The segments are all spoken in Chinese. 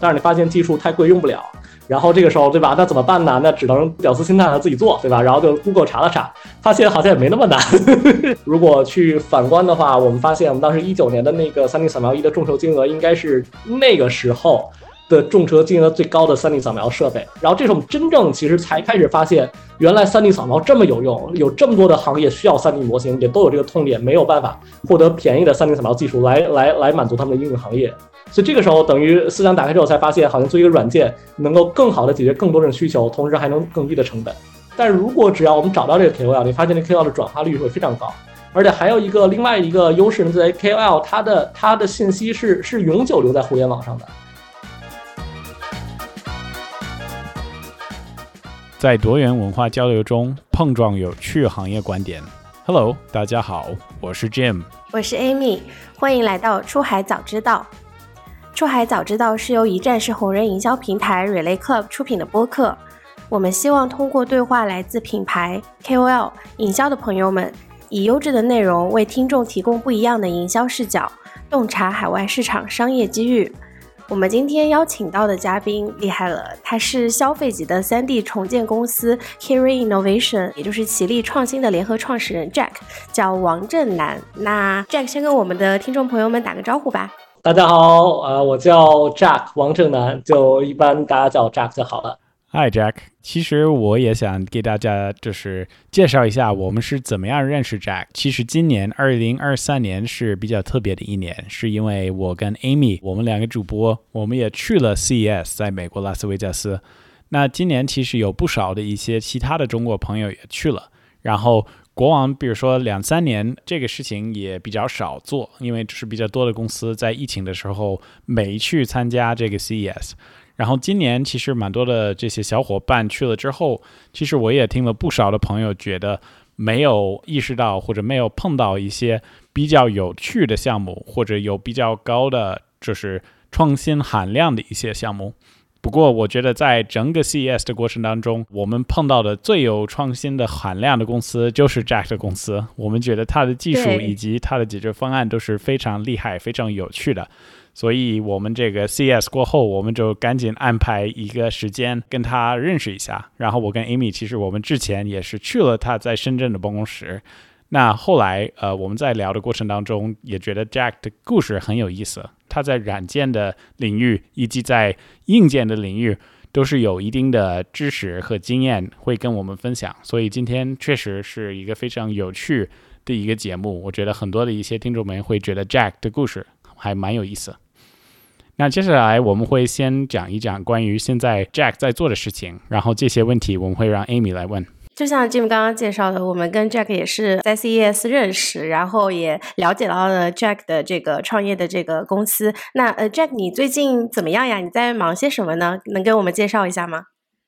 但是你发现技术太贵用不了，然后这个时候对吧？那怎么办呢？那只能屌丝心态自己做，对吧？然后就 Google 查了查，发现好像也没那么难。如果去反观的话，我们发现我们当时一九年的那个三 D 扫描仪的众筹金额，应该是那个时候的众筹金额最高的 3D 扫描设备。然后这时候我们真正其实才开始发现，原来 3D 扫描这么有用，有这么多的行业需要 3D 模型，也都有这个痛点，没有办法获得便宜的 3D 扫描技术来来来满足他们的应用行业。所以这个时候，等于思想打开之后，才发现好像做一个软件能够更好的解决更多人需求，同时还能更低的成本。但如果只要我们找到这个 KOL，你发现这 KOL 的转化率会非常高，而且还有一个另外一个优势呢，在 KOL 它的它的信息是是永久留在互联网上的。在多元文化交流中碰撞有趣行业观点。Hello，大家好，我是 Jim，我是 Amy，欢迎来到出海早知道。出海早知道是由一站式红人营销平台 Relay Club 出品的播客。我们希望通过对话来自品牌、KOL、营销的朋友们，以优质的内容为听众提供不一样的营销视角，洞察海外市场商业机遇。我们今天邀请到的嘉宾厉害了，他是消费级的 3D 重建公司 Carry Innovation，也就是奇力创新的联合创始人 Jack，叫王正南。那 Jack 先跟我们的听众朋友们打个招呼吧。大家好，呃，我叫 Jack 王正南，就一般大家叫我 Jack 就好了。Hi Jack，其实我也想给大家就是介绍一下我们是怎么样认识 Jack。其实今年二零二三年是比较特别的一年，是因为我跟 Amy 我们两个主播，我们也去了 CES，在美国拉斯维加斯。那今年其实有不少的一些其他的中国朋友也去了，然后。国王，比如说两三年这个事情也比较少做，因为就是比较多的公司在疫情的时候没去参加这个 CES。然后今年其实蛮多的这些小伙伴去了之后，其实我也听了不少的朋友觉得没有意识到或者没有碰到一些比较有趣的项目，或者有比较高的就是创新含量的一些项目。不过，我觉得在整个 CES 的过程当中，我们碰到的最有创新的含量的公司就是 Jack 的公司。我们觉得它的技术以及它的解决方案都是非常厉害、非常有趣的。所以，我们这个 CS 过后，我们就赶紧安排一个时间跟他认识一下。然后，我跟 Amy 其实我们之前也是去了他在深圳的办公室。那后来，呃，我们在聊的过程当中，也觉得 Jack 的故事很有意思。他在软件的领域以及在硬件的领域都是有一定的知识和经验，会跟我们分享。所以今天确实是一个非常有趣的一个节目。我觉得很多的一些听众们会觉得 Jack 的故事还蛮有意思。那接下来我们会先讲一讲关于现在 Jack 在做的事情，然后这些问题我们会让 Amy 来问。就像 Jim 刚刚介绍的，我们跟 Jack 也是在 CES 认识，然后也了解到了 Jack 的这个创业的这个公司。那呃，Jack，你最近怎么样呀？你在忙些什么呢？能给我们介绍一下吗？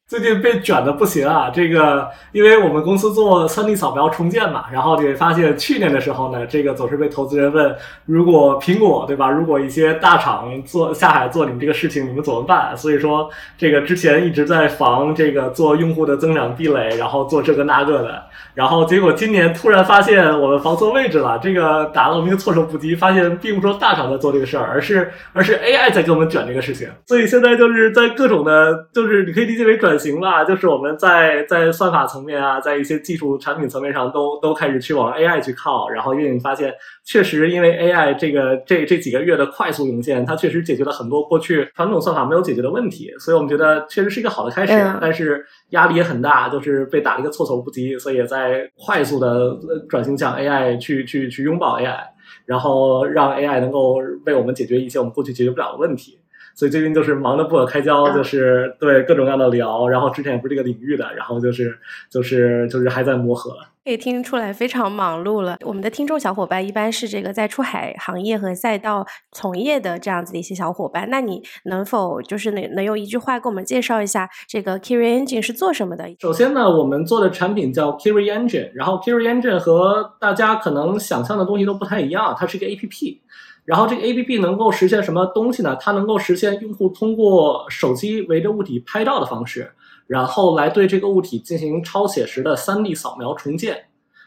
最近被卷的不行啊！这个，因为我们公司做 3D 扫描重建嘛，然后你会发现去年的时候呢，这个总是被投资人问，如果苹果对吧？如果一些大厂做下海做你们这个事情，你们怎么办？所以说，这个之前一直在防这个做用户的增长壁垒，然后做这个那个的，然后结果今年突然发现我们防错位置了，这个打了我们一个措手不及，发现并不说大厂在做这个事儿，而是而是 AI 在给我们卷这个事情，所以现在就是在各种的，就是你可以理解为转。行吧，就是我们在在算法层面啊，在一些技术产品层面上都都开始去往 AI 去靠，然后因为你发现，确实因为 AI 这个这这几个月的快速涌现，它确实解决了很多过去传统算法没有解决的问题，所以我们觉得确实是一个好的开始，但是压力也很大，就是被打了一个措手不及，所以也在快速的转型向 AI 去去去拥抱 AI，然后让 AI 能够为我们解决一些我们过去解决不了的问题。所以最近就是忙得不可开交，就是对各种各样的聊，然后之前也不是这个领域的，然后就是就是就是还在磨合。可以听出来非常忙碌了。我们的听众小伙伴一般是这个在出海行业和赛道从业的这样子的一些小伙伴，那你能否就是能能用一句话给我们介绍一下这个 Kiri Engine 是做什么的？首先呢，我们做的产品叫 Kiri Engine，然后 Kiri Engine 和大家可能想象的东西都不太一样，它是一个 A P P。然后这个 A P P 能够实现什么东西呢？它能够实现用户通过手机围着物体拍照的方式，然后来对这个物体进行超写实的 3D 扫描重建。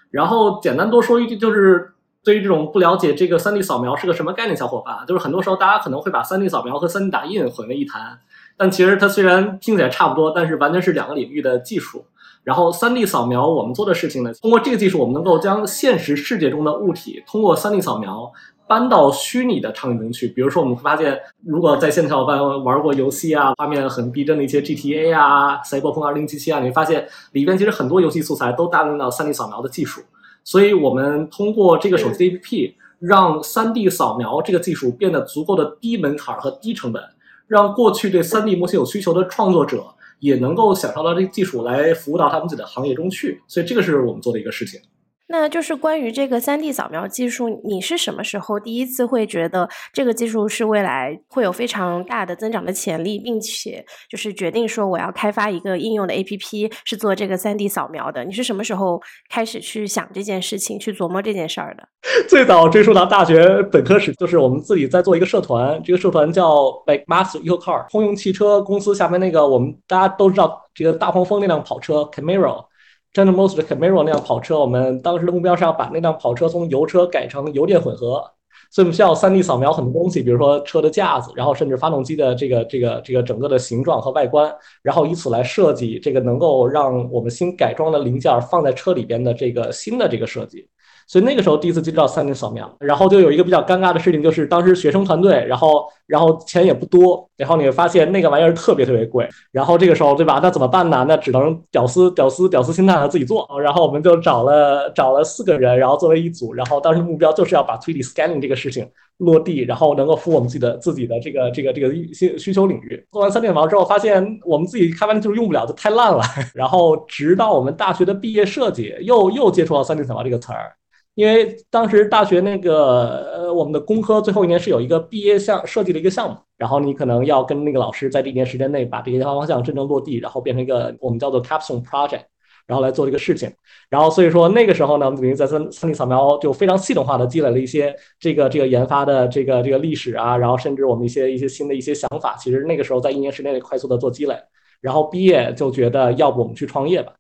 然后简单多说一句，就是对于这种不了解这个 3D 扫描是个什么概念小伙伴，就是很多时候大家可能会把 3D 扫描和 3D 打印混为一谈。但其实它虽然听起来差不多，但是完全是两个领域的技术。然后，3D 扫描我们做的事情呢，通过这个技术，我们能够将现实世界中的物体通过 3D 扫描搬到虚拟的场景中去。比如说，我们会发现，如果在线的小伙伴玩过游戏啊，画面很逼真的一些 GTA 啊、赛博朋克2077啊，你会发现里边其实很多游戏素材都大量到 3D 扫描的技术。所以我们通过这个手机 APP，让 3D 扫描这个技术变得足够的低门槛和低成本，让过去对 3D 模型有需求的创作者。也能够享受到这个技术来服务到他们自己的行业中去，所以这个是我们做的一个事情。那就是关于这个三 D 扫描技术，你是什么时候第一次会觉得这个技术是未来会有非常大的增长的潜力，并且就是决定说我要开发一个应用的 APP 是做这个三 D 扫描的？你是什么时候开始去想这件事情，去琢磨这件事儿的？最早追溯到大学本科时，就是我们自己在做一个社团，这个社团叫 Like Master Eco Car，通用汽车公司下面那个我们大家都知道这个大黄蜂那辆跑车 Camaro。General Motors Camaro 那辆跑车，我们当时的目标是要把那辆跑车从油车改成油电混合，所以我们需要 3D 扫描很多东西，比如说车的架子，然后甚至发动机的这个这个这个整个的形状和外观，然后以此来设计这个能够让我们新改装的零件放在车里边的这个新的这个设计。所以那个时候第一次接触到 3D 扫描，然后就有一个比较尴尬的事情，就是当时学生团队，然后然后钱也不多，然后你会发现那个玩意儿特别特别贵，然后这个时候对吧？那怎么办呢？那只能屌丝屌丝屌丝心态自己做，然后我们就找了找了四个人，然后作为一组，然后当时目标就是要把 3D scanning 这个事情落地，然后能够服务我们自己的自己的这个这个这个需需求领域。做完三 D 扫描之后，发现我们自己开发的技术用不了，就太烂了。然后直到我们大学的毕业设计，又又接触到三 D 扫描这个词儿。因为当时大学那个呃，我们的工科最后一年是有一个毕业项设计的一个项目，然后你可能要跟那个老师在这一年时间内把这个研发方向真正落地，然后变成一个我们叫做 capstone project，然后来做这个事情。然后所以说那个时候呢，我们等于在三三 D 扫描就非常系统化的积累了一些这个这个研发的这个这个历史啊，然后甚至我们一些一些新的一些想法，其实那个时候在一年时间内快速的做积累，然后毕业就觉得要不我们去创业吧。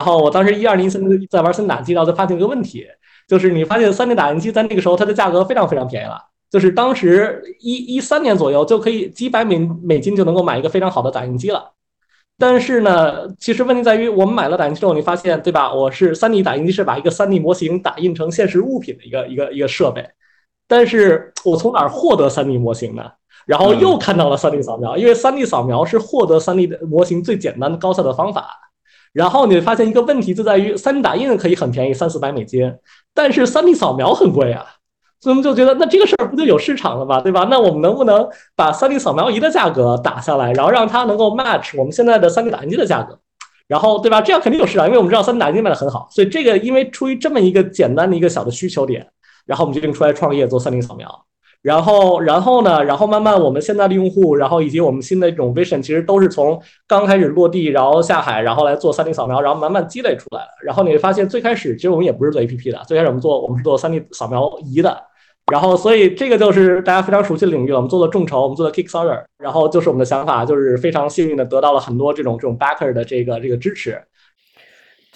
然后我当时一二年三在玩三打机，然后就发现一个问题。就是你发现三 D 打印机在那个时候它的价格非常非常便宜了，就是当时一一三年左右就可以几百美美金就能够买一个非常好的打印机了。但是呢，其实问题在于我们买了打印机之后，你发现对吧？我是 3D 打印机是把一个 3D 模型打印成现实物品的一个一个一个设备，但是我从哪儿获得 3D 模型呢？然后又看到了 3D 扫描，因为 3D 扫描是获得 3D 的模型最简单的高效的方法。然后你会发现一个问题就在于三 D 打印可以很便宜，三四百美金。但是三 D 扫描很贵啊，所以我们就觉得那这个事儿不就有市场了吗？对吧？那我们能不能把三 D 扫描仪的价格打下来，然后让它能够 match 我们现在的三 D 打印机的价格，然后对吧？这样肯定有市场，因为我们知道三 D 打印机卖的很好，所以这个因为出于这么一个简单的一个小的需求点，然后我们决定出来创业做三 D 扫描。然后，然后呢？然后慢慢，我们现在的用户，然后以及我们新的这种 vision，其实都是从刚开始落地，然后下海，然后来做 3D 扫描，然后慢慢积累出来了。然后你会发现，最开始其实我们也不是做 APP 的，最开始我们做我们是做 3D 扫描仪的。然后，所以这个就是大家非常熟悉的领域了。我们做的众筹，我们做的 Kickstarter，然后就是我们的想法，就是非常幸运的得到了很多这种这种 backer 的这个这个支持。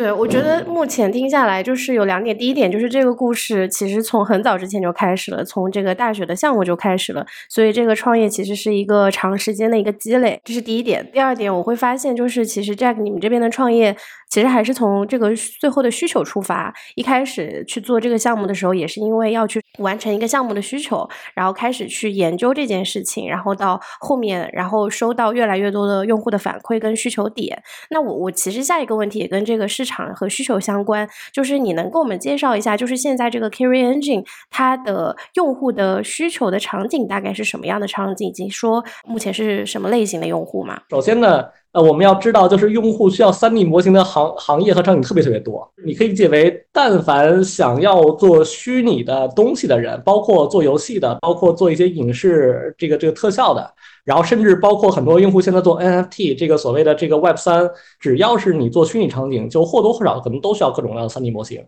对，我觉得目前听下来就是有两点。第一点就是这个故事其实从很早之前就开始了，从这个大学的项目就开始了，所以这个创业其实是一个长时间的一个积累，这是第一点。第二点，我会发现就是其实 Jack 你们这边的创业。其实还是从这个最后的需求出发。一开始去做这个项目的时候，也是因为要去完成一个项目的需求，然后开始去研究这件事情，然后到后面，然后收到越来越多的用户的反馈跟需求点。那我我其实下一个问题也跟这个市场和需求相关，就是你能给我们介绍一下，就是现在这个 Carry Engine 它的用户的需求的场景大概是什么样的场景，以及说目前是什么类型的用户吗？首先呢。呃，我们要知道，就是用户需要 3D 模型的行行业和场景特别特别多。你可以理解为，但凡想要做虚拟的东西的人，包括做游戏的，包括做一些影视这个这个特效的，然后甚至包括很多用户现在做 NFT 这个所谓的这个 Web 三，只要是你做虚拟场景，就或多或少可能都需要各种各样的 3D 模型。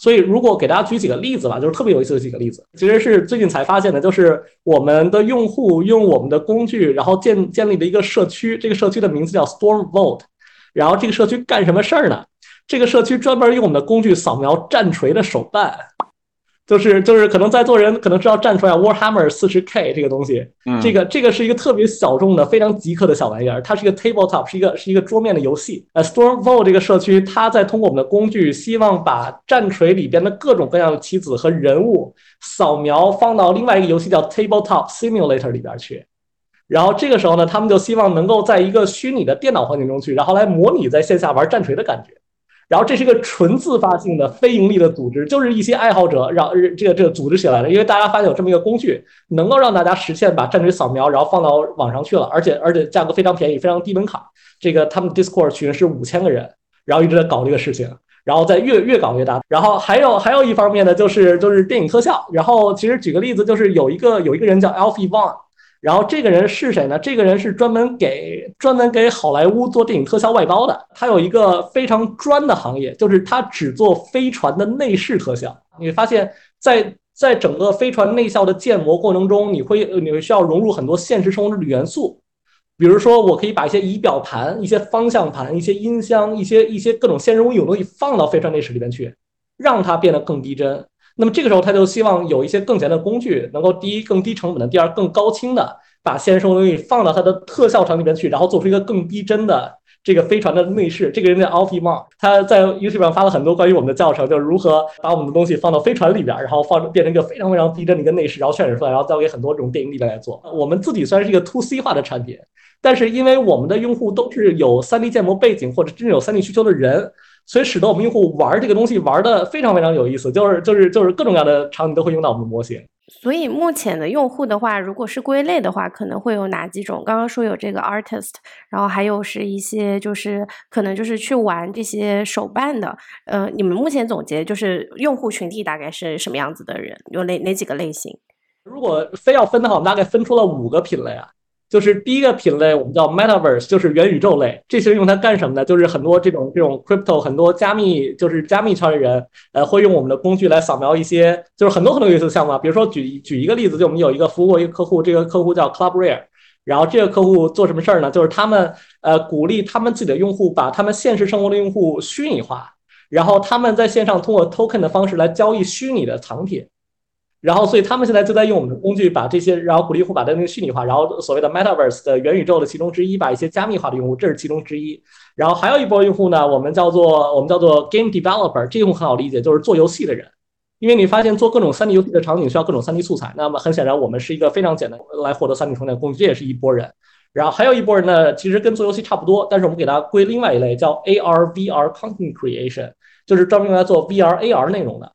所以，如果给大家举几个例子吧，就是特别有意思的几个例子，其实是最近才发现的，就是我们的用户用我们的工具，然后建建立了一个社区，这个社区的名字叫 Storm Vault，然后这个社区干什么事儿呢？这个社区专门用我们的工具扫描战锤的手办。就是就是可能在座人可能知道站出来，Warhammer 四十 K 这个东西，这个这个是一个特别小众的、非常极客的小玩意儿，它是一个 tabletop，是一个是一个桌面的游戏。呃，Stormfall 这个社区，它在通过我们的工具，希望把战锤里边的各种各样的棋子和人物扫描放到另外一个游戏叫 Tabletop Simulator 里边去。然后这个时候呢，他们就希望能够在一个虚拟的电脑环境中去，然后来模拟在线下玩战锤的感觉。然后这是一个纯自发性的非盈利的组织，就是一些爱好者让这个这个组织起来的，因为大家发现有这么一个工具，能够让大家实现把战锤扫描，然后放到网上去了，而且而且价格非常便宜，非常低门槛。这个他们 Discord 群是五千个人，然后一直在搞这个事情，然后在越越搞越大。然后还有还有一方面呢，就是就是电影特效。然后其实举个例子，就是有一个有一个人叫 Alfie Vaughn。然后这个人是谁呢？这个人是专门给专门给好莱坞做电影特效外包的。他有一个非常专的行业，就是他只做飞船的内饰特效。你会发现，在在整个飞船内效的建模过程中，你会你会需要融入很多现实生活中的元素，比如说，我可以把一些仪表盘、一些方向盘、一些音箱、一些一些各种现实中有东西放到飞船内饰里面去，让它变得更逼真。那么这个时候，他就希望有一些更简单的工具，能够第一更低成本的，第二更高清的，把现实生活东西放到它的特效场里面去，然后做出一个更逼真的这个飞船的内饰。这个人叫 Alfie Mong，他在 YouTube 上发了很多关于我们的教程，就是如何把我们的东西放到飞船里边，然后放变成一个非常非常逼真的一个内饰，然后渲染出来，然后交给很多这种电影里边来做。我们自己虽然是一个 To C 化的产品，但是因为我们的用户都是有 3D 建模背景或者真正有 3D 需求的人。所以使得我们用户玩这个东西玩的非常非常有意思，就是就是就是各种各样的场景都会用到我们的模型。所以目前的用户的话，如果是归类的话，可能会有哪几种？刚刚说有这个 artist，然后还有是一些就是可能就是去玩这些手办的。呃，你们目前总结就是用户群体大概是什么样子的人？有哪哪几个类型？如果非要分的话，我们大概分出了五个品类啊。就是第一个品类，我们叫 Metaverse，就是元宇宙类。这些用它干什么呢？就是很多这种这种 crypto，很多加密就是加密圈的人，呃，会用我们的工具来扫描一些，就是很多很多有意思的项目。比如说举举一个例子，就我们有一个服务过一个客户，这个客户叫 Club Rare，然后这个客户做什么事儿呢？就是他们呃鼓励他们自己的用户把他们现实生活的用户虚拟化，然后他们在线上通过 token 的方式来交易虚拟的藏品。然后，所以他们现在就在用我们的工具，把这些，然后鼓励用户把它那个虚拟化，然后所谓的 Metaverse 的元宇宙的其中之一，把一些加密化的用户，这是其中之一。然后还有一波用户呢，我们叫做我们叫做 Game Developer，这用户很好理解，就是做游戏的人。因为你发现做各种 3D 游戏的场景需要各种 3D 素材，那么很显然我们是一个非常简单来获得 3D 充电工具，这也是一波人。然后还有一波人呢，其实跟做游戏差不多，但是我们给它归另外一类，叫 AR VR Content Creation，就是专门用来做 VR AR 内容的。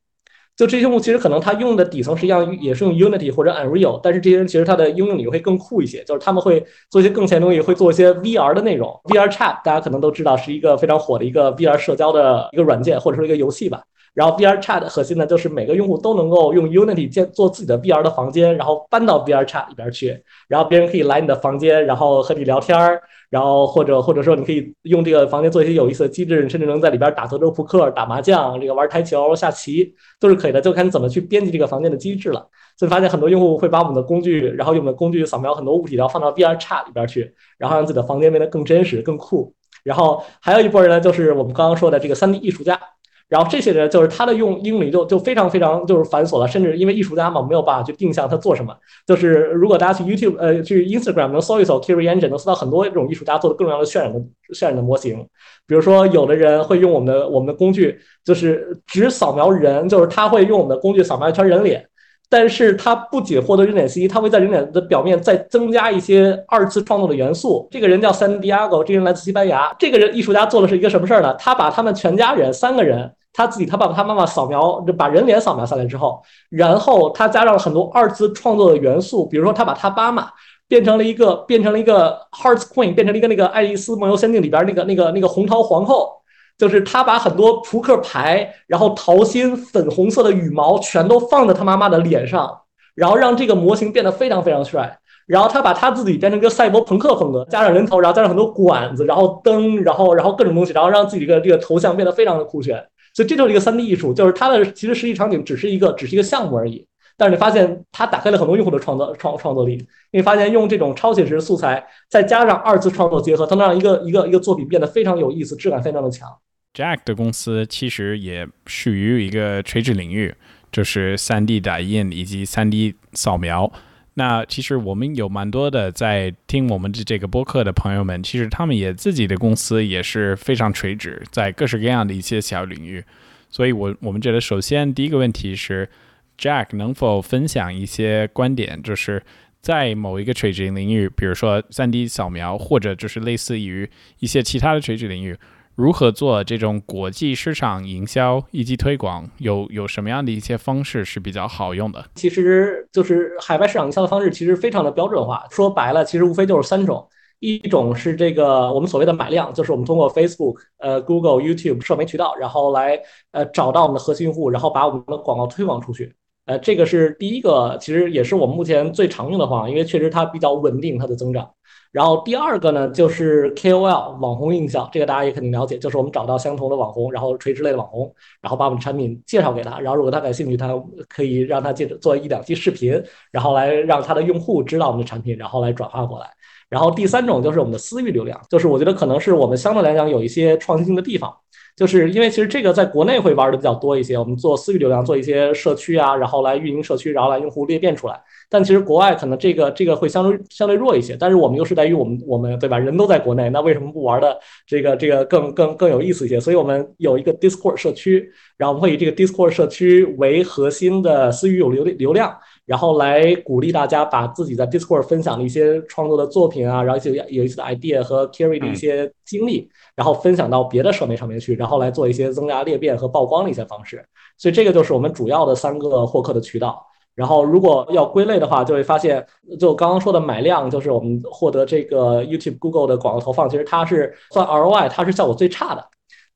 就这些用户，其实可能他用的底层实际上也是用 Unity 或者 Unreal，但是这些人其实他的应用领域会更酷一些，就是他们会做一些更前的东西，会做一些 VR 的内容。VR Chat 大家可能都知道是一个非常火的一个 VR 社交的一个软件或者说一个游戏吧。然后 VR Chat 核心呢，就是每个用户都能够用 Unity 建做自己的 VR 的房间，然后搬到 VR Chat 里边去，然后别人可以来你的房间，然后和你聊天儿。然后或者或者说你可以用这个房间做一些有意思的机制，甚至能在里边打德州扑克、打麻将、这个玩台球、下棋都是可以的，就看你怎么去编辑这个房间的机制了。所以发现很多用户会把我们的工具，然后用我们的工具扫描很多物体，然后放到 VR Chat 里边去，然后让自己的房间变得更真实、更酷。然后还有一波人呢，就是我们刚刚说的这个 3D 艺术家。然后这些人就是他的用英语就就非常非常就是繁琐了，甚至因为艺术家嘛没有办法去定向他做什么。就是如果大家去 YouTube 呃去 Instagram 能搜一搜 Kiri Engine，能搜到很多这种艺术家做的各种各样的渲染的渲染的模型。比如说有的人会用我们的我们的工具，就是只扫描人，就是他会用我们的工具扫描一圈人脸。但是他不仅获得人脸信息，它会在人脸的表面再增加一些二次创作的元素。这个人叫 San Diego，这个人来自西班牙。这个人艺术家做的是一个什么事儿呢？他把他们全家人三个人，他自己、他爸爸、他妈妈扫描，把人脸扫描下来之后，然后他加上了很多二次创作的元素，比如说他把他妈妈变成了一个变成了一个 Hearts Queen，变成了一个那个《爱丽丝梦游仙境》里边那个那个那个红桃皇后。就是他把很多扑克牌，然后桃心粉红色的羽毛全都放在他妈妈的脸上，然后让这个模型变得非常非常帅。然后他把他自己变成一个赛博朋克风格，加上人头，然后加上很多管子，然后灯，然后然后各种东西，然后让自己的这个头像变得非常的酷炫。所以这就是一个三 D 艺术，就是它的其实实际场景只是一个只是一个项目而已。但是你发现它打开了很多用户的创造创创作力。你发现用这种超写实素材，再加上二次创作结合，它能让一个一个一个作品变得非常有意思，质感非常的强。Jack 的公司其实也属于一个垂直领域，就是 3D 打印以及 3D 扫描。那其实我们有蛮多的在听我们的这个播客的朋友们，其实他们也自己的公司也是非常垂直，在各式各样的一些小领域。所以，我我们觉得首先第一个问题是，Jack 能否分享一些观点，就是在某一个垂直领域，比如说 3D 扫描，或者就是类似于一些其他的垂直领域。如何做这种国际市场营销以及推广？有有什么样的一些方式是比较好用的？其实就是海外市场营销的方式，其实非常的标准化。说白了，其实无非就是三种：一种是这个我们所谓的买量，就是我们通过 Facebook、呃 Google、YouTube 社媒渠道，然后来呃找到我们的核心用户，然后把我们的广告推广出去。呃，这个是第一个，其实也是我们目前最常用的方案，因为确实它比较稳定它的增长。然后第二个呢，就是 KOL 网红营销，这个大家也肯定了解，就是我们找到相同的网红，然后垂直类的网红，然后把我们产品介绍给他，然后如果他感兴趣，他可以让他接着做一两期视频，然后来让他的用户知道我们的产品，然后来转化过来。然后第三种就是我们的私域流量，就是我觉得可能是我们相对来讲有一些创新性的地方。就是因为其实这个在国内会玩的比较多一些，我们做私域流量，做一些社区啊，然后来运营社区，然后来用户裂变出来。但其实国外可能这个这个会相对相对弱一些，但是我们优势在于我们我们对吧？人都在国内，那为什么不玩的这个这个更更更有意思一些？所以我们有一个 Discord 社区，然后我们会以这个 Discord 社区为核心的私域有流流量。然后来鼓励大家把自己在 Discord 分享的一些创作的作品啊，然后一些有意思的 idea 和 carry 的一些经历，然后分享到别的社媒上面去，然后来做一些增加裂变和曝光的一些方式。所以这个就是我们主要的三个获客的渠道。然后如果要归类的话，就会发现，就刚刚说的买量，就是我们获得这个 YouTube、Google 的广告投放，其实它是算 ROI，它是效果最差的，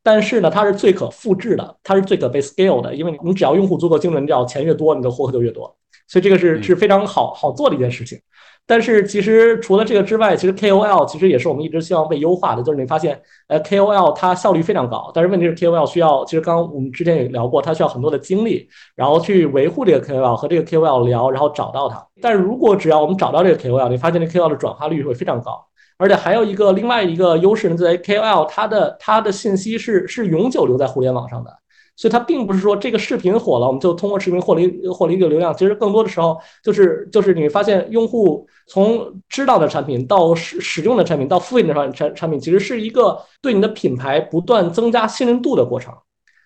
但是呢，它是最可复制的，它是最可被 scale 的，因为你只要用户足够精准，你只要钱越多，你的获客就越多。所以这个是是非常好好做的一件事情，但是其实除了这个之外，其实 KOL 其实也是我们一直希望被优化的。就是你发现，呃，KOL 它效率非常高，但是问题是 KOL 需要，其实刚刚我们之前也聊过，它需要很多的精力，然后去维护这个 KOL 和这个 KOL 聊，然后找到它。但如果只要我们找到这个 KOL，你发现这 KOL 的转化率会非常高，而且还有一个另外一个优势呢，在于 KOL 它的它的信息是是永久留在互联网上的。所以它并不是说这个视频火了，我们就通过视频获利获利一个流量。其实更多的时候就是就是你发现用户从知道的产品到使使用的产品到付费的产产产品，其实是一个对你的品牌不断增加信任度的过程。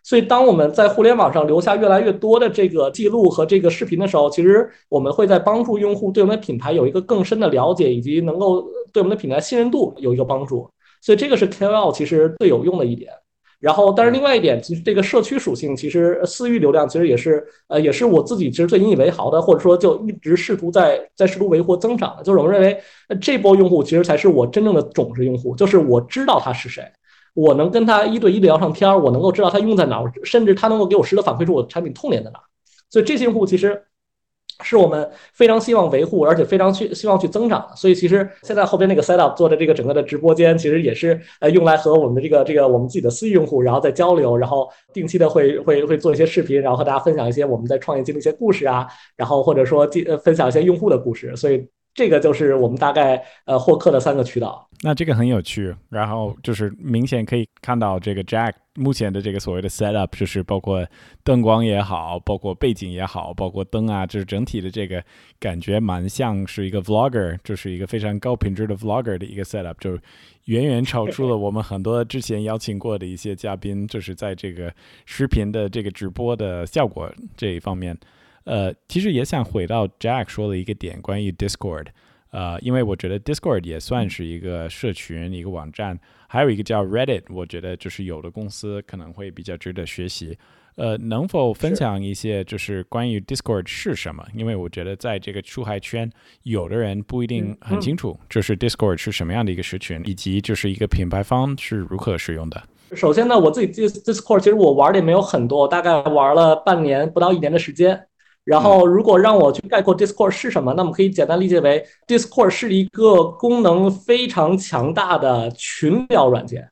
所以当我们在互联网上留下越来越多的这个记录和这个视频的时候，其实我们会在帮助用户对我们的品牌有一个更深的了解，以及能够对我们的品牌信任度有一个帮助。所以这个是 KOL 其实最有用的一点。然后，但是另外一点，其实这个社区属性，其实私域流量其实也是，呃，也是我自己其实最引以为豪的，或者说就一直试图在在试图维护增长的，就是我们认为这波用户其实才是我真正的种子用户，就是我知道他是谁，我能跟他一对一的聊上天儿，我能够知道他用在哪儿，甚至他能够给我实时反馈出我产品痛点在哪儿，所以这些用户其实。是我们非常希望维护，而且非常去希望去增长的。所以其实现在后边那个 set up 做的这个整个的直播间，其实也是呃用来和我们的这个这个我们自己的私域用户，然后再交流，然后定期的会会会做一些视频，然后和大家分享一些我们在创业经历一些故事啊，然后或者说呃分享一些用户的故事。所以这个就是我们大概呃获客的三个渠道。那这个很有趣，然后就是明显可以看到这个 Jack 目前的这个所谓的 setup，就是包括灯光也好，包括背景也好，包括灯啊，就是整体的这个感觉蛮像是一个 vlogger，就是一个非常高品质的 vlogger 的一个 setup，就远远超出了我们很多之前邀请过的一些嘉宾，就是在这个视频的这个直播的效果这一方面。呃，其实也想回到 Jack 说的一个点，关于 Discord。呃，因为我觉得 Discord 也算是一个社群、一个网站，还有一个叫 Reddit，我觉得就是有的公司可能会比较值得学习。呃，能否分享一些就是关于 Discord 是什么？因为我觉得在这个出海圈，有的人不一定很清楚，就是 Discord 是什么样的一个社群，以及就是一个品牌方是如何使用的。首先呢，我自己 Discord 其实我玩的也没有很多，大概玩了半年不到一年的时间。然后，如果让我去概括 Discord 是什么，那么可以简单理解为，Discord 是一个功能非常强大的群聊软件。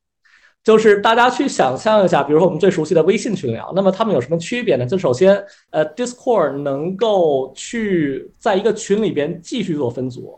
就是大家去想象一下，比如说我们最熟悉的微信群聊，那么它们有什么区别呢？就首先，呃，Discord 能够去在一个群里边继续做分组。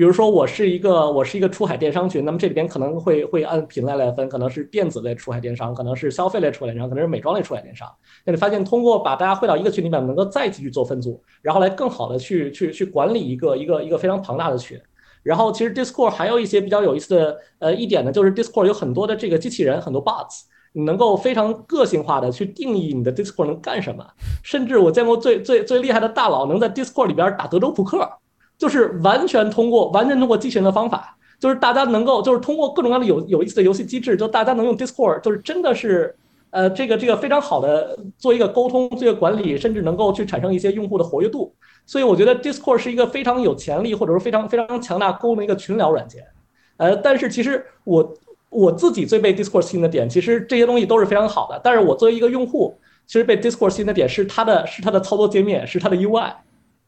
比如说我是一个我是一个出海电商群，那么这里边可能会会按品类来分，可能是电子类出海电商，可能是消费类出海电商，可能是美妆类出海电商。那你发现通过把大家汇到一个群里面，能够再继续做分组，然后来更好的去去去管理一个一个一个非常庞大的群。然后其实 Discord 还有一些比较有意思的呃一点呢，就是 Discord 有很多的这个机器人，很多 bots，你能够非常个性化的去定义你的 Discord 能干什么。甚至我见过最最最厉害的大佬能在 Discord 里边打德州扑克。就是完全通过完全通过机器人的方法，就是大家能够就是通过各种各样的有有意思的游戏机制，就大家能用 Discord，就是真的是呃这个这个非常好的做一个沟通、做一个管理，甚至能够去产生一些用户的活跃度。所以我觉得 Discord 是一个非常有潜力或者说非常非常强大功能一个群聊软件。呃，但是其实我我自己最被 Discord 吸引的点，其实这些东西都是非常好的。但是我作为一个用户，其实被 Discord 吸引的点是它的是它的操作界面，是它的 UI。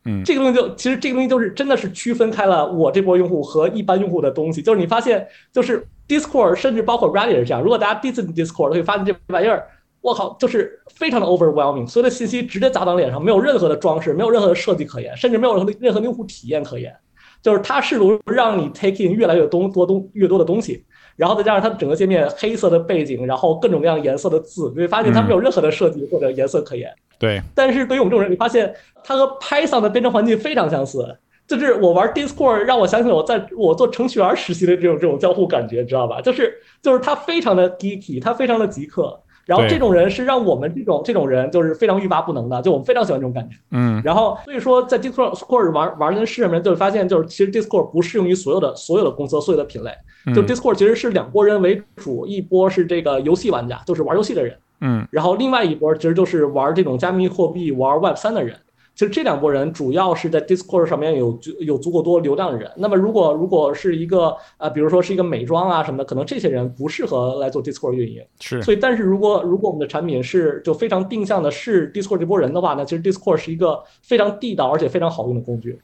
嗯，这个东西就其实这个东西就是真的是区分开了我这波用户和一般用户的东西。就是你发现，就是 Discord，甚至包括 Reddit 是这样。如果大家第一次 Discord 会发现这玩意儿，我靠，就是非常的 overwhelming，所有的信息直接砸到脸上，没有任何的装饰，没有任何的设计可言，甚至没有任何任何用户体验可言。就是它试图让你 take in 越来越多多东越多的东西。然后再加上它整个界面黑色的背景，然后各种各样颜色的字，你会发现它没有任何的设计或者颜色可言。对。但是对于我们这种人，你发现它和 Python 的编程环境非常相似。就是我玩 Discord 让我想起了我在我做程序员实习的这种这种交互感觉，知道吧？就是就是它非常的 geeky，它非常的极客。然后这种人是让我们这种这种人就是非常欲罢不能的，就我们非常喜欢这种感觉。嗯。然后所以说在 Discord 玩玩的市面，就会发现就是其实 Discord 不适用于所有的所有的公司所有的品类。就 Discord 其实是两拨人为主，一波是这个游戏玩家，就是玩游戏的人，嗯，然后另外一波其实就是玩这种加密货币、玩 Web 三的人。其实这两拨人主要是在 Discord 上面有有足够多流量的人。那么如果如果是一个呃，比如说是一个美妆啊什么的，可能这些人不适合来做 Discord 运营。是。所以，但是如果如果我们的产品是就非常定向的是 Discord 这波人的话，那其实 Discord 是一个非常地道而且非常好用的工具。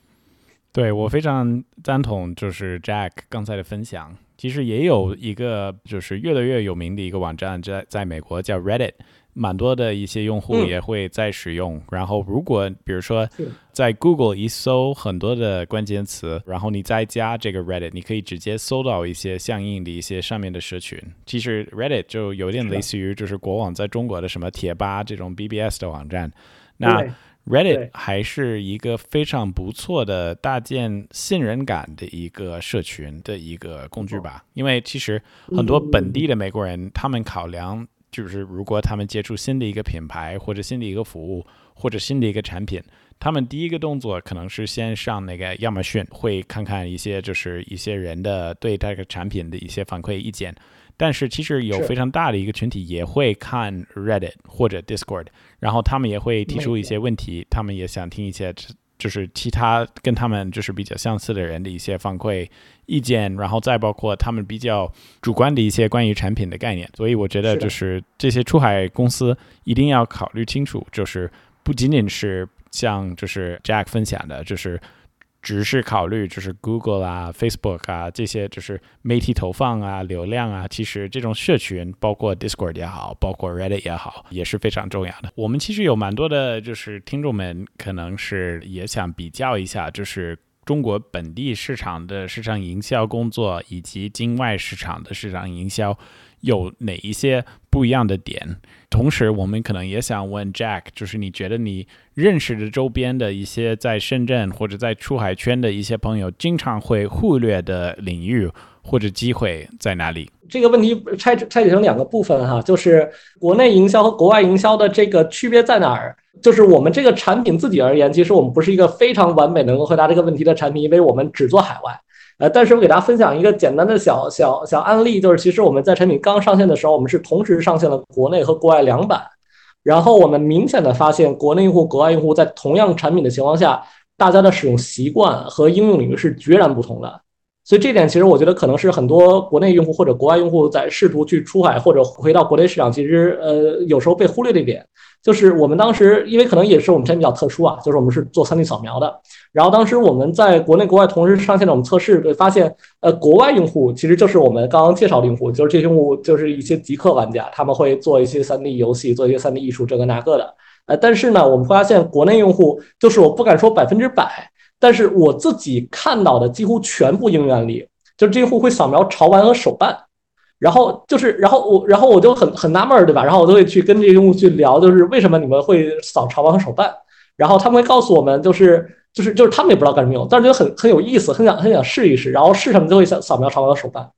对我非常赞同，就是 Jack 刚才的分享。其实也有一个就是越来越有名的一个网站，在在美国叫 Reddit，蛮多的一些用户也会在使用。然后如果比如说在 Google 一搜很多的关键词，然后你再加这个 Reddit，你可以直接搜到一些相应的一些上面的社群。其实 Reddit 就有点类似于就是国网在中国的什么贴吧这种 BBS 的网站。那 Reddit 还是一个非常不错的搭建信任感的一个社群的一个工具吧，因为其实很多本地的美国人，他们考量就是如果他们接触新的一个品牌或者新的一个服务或者新的一个产品，他们第一个动作可能是先上那个亚马逊，会看看一些就是一些人的对这个产品的一些反馈意见。但是其实有非常大的一个群体也会看 Reddit 或者 Discord，然后他们也会提出一些问题，他们也想听一些就是其他跟他们就是比较相似的人的一些反馈意见，然后再包括他们比较主观的一些关于产品的概念。所以我觉得就是这些出海公司一定要考虑清楚，就是不仅仅是像就是 Jack 分享的，就是。只是考虑就是 Google 啊、Facebook 啊这些，就是媒体投放啊、流量啊。其实这种社群，包括 Discord 也好，包括 Reddit 也好，也是非常重要的。我们其实有蛮多的，就是听众们可能是也想比较一下，就是中国本地市场的市场营销工作以及境外市场的市场营销。有哪一些不一样的点？同时，我们可能也想问 Jack，就是你觉得你认识的周边的一些在深圳或者在出海圈的一些朋友，经常会忽略的领域或者机会在哪里？这个问题拆拆解成两个部分哈，就是国内营销和国外营销的这个区别在哪儿？就是我们这个产品自己而言，其实我们不是一个非常完美能够回答这个问题的产品，因为我们只做海外。呃，但是我给大家分享一个简单的小小小案例，就是其实我们在产品刚上线的时候，我们是同时上线了国内和国外两版，然后我们明显的发现，国内用户、国外用户在同样产品的情况下，大家的使用习惯和应用领域是截然不同的。所以这点其实我觉得可能是很多国内用户或者国外用户在试图去出海或者回到国内市场，其实呃有时候被忽略的一点，就是我们当时因为可能也是我们产品比较特殊啊，就是我们是做 3D 扫描的，然后当时我们在国内国外同时上线的我们测试，发现呃国外用户其实就是我们刚刚介绍的用户，就是这些用户就是一些极客玩家，他们会做一些 3D 游戏，做一些 3D 艺术这个那个的，呃但是呢我们发现国内用户就是我不敢说百分之百。但是我自己看到的几乎全部应用案例，就是这户会扫描潮玩和手办，然后就是，然后我，然后我就很很纳闷儿，对吧？然后我都会去跟这些用户去聊，就是为什么你们会扫潮玩和手办？然后他们会告诉我们，就是就是就是他们也不知道干什么用，但是觉得很很有意思，很想很想试一试，然后试什么就会扫扫描潮玩和手办。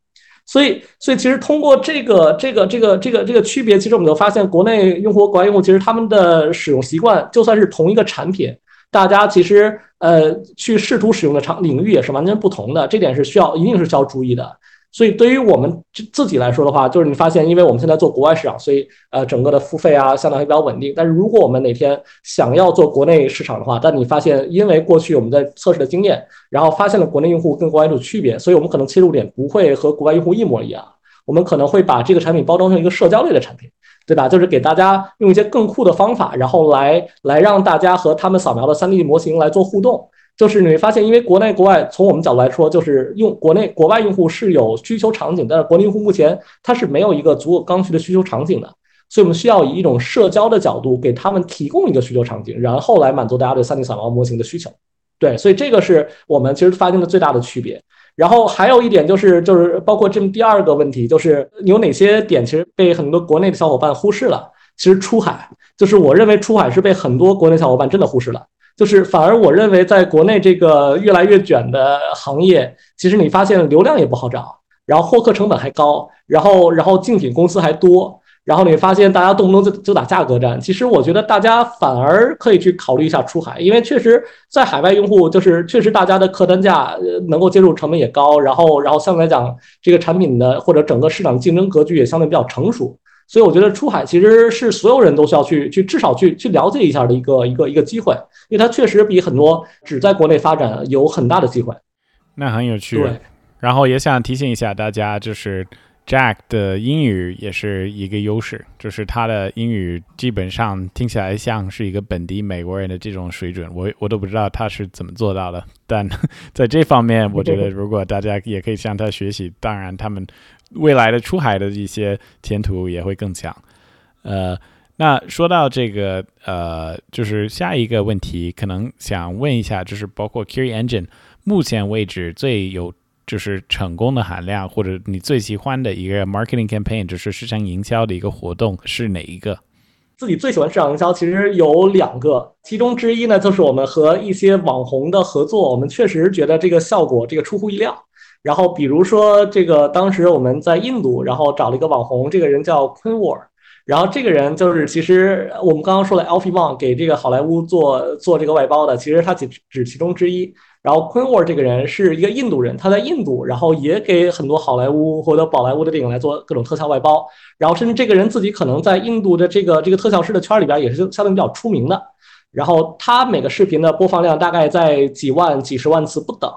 所以所以其实通过这个这个这个这个这个区别，其实我们就发现国内用户和国外用户其实他们的使用习惯，就算是同一个产品。大家其实呃去试图使用的场领域也是完全不同的，这点是需要一定是需要注意的。所以对于我们自己来说的话，就是你发现，因为我们现在做国外市场，所以呃整个的付费啊相对还比较稳定。但是如果我们哪天想要做国内市场的话，但你发现因为过去我们在测试的经验，然后发现了国内用户跟国外有区别，所以我们可能切入点不会和国外用户一模一样，我们可能会把这个产品包装成一个社交类的产品。对吧？就是给大家用一些更酷的方法，然后来来让大家和他们扫描的 3D 模型来做互动。就是你会发现，因为国内国外，从我们角度来说，就是用国内国外用户是有需求场景，但是国内用户目前它是没有一个足够刚需的需求场景的，所以我们需要以一种社交的角度给他们提供一个需求场景，然后来满足大家对 3D 扫描模型的需求。对，所以这个是我们其实发现的最大的区别。然后还有一点就是，就是包括这么第二个问题，就是有哪些点其实被很多国内的小伙伴忽视了。其实出海，就是我认为出海是被很多国内小伙伴真的忽视了。就是反而我认为，在国内这个越来越卷的行业，其实你发现流量也不好找，然后获客成本还高，然后然后竞品公司还多。然后你发现大家动不动就就打价格战，其实我觉得大家反而可以去考虑一下出海，因为确实在海外用户就是确实大家的客单价能够接受成本也高，然后然后相对来讲这个产品的或者整个市场竞争格局也相对比较成熟，所以我觉得出海其实是所有人都需要去去至少去去了解一下的一个一个一个机会，因为它确实比很多只在国内发展有很大的机会。那很有趣。对，然后也想提醒一下大家，就是。Jack 的英语也是一个优势，就是他的英语基本上听起来像是一个本地美国人的这种水准，我我都不知道他是怎么做到的。但 在这方面，我觉得如果大家也可以向他学习，当然他们未来的出海的一些前途也会更强。呃，那说到这个，呃，就是下一个问题，可能想问一下，就是包括 Curie Engine 目前为止最有。就是成功的含量，或者你最喜欢的一个 marketing campaign，就是市场营销的一个活动是哪一个？自己最喜欢市场营销，其实有两个，其中之一呢，就是我们和一些网红的合作，我们确实觉得这个效果这个出乎意料。然后比如说这个当时我们在印度，然后找了一个网红，这个人叫 Queen War，然后这个人就是其实我们刚刚说的 Alfie Wang 给这个好莱坞做做这个外包的，其实他只只其中之一。然后 Queen War 这个人是一个印度人，他在印度，然后也给很多好莱坞或者宝莱坞的电影来做各种特效外包，然后甚至这个人自己可能在印度的这个这个特效师的圈里边也是相对比较出名的，然后他每个视频的播放量大概在几万、几十万次不等。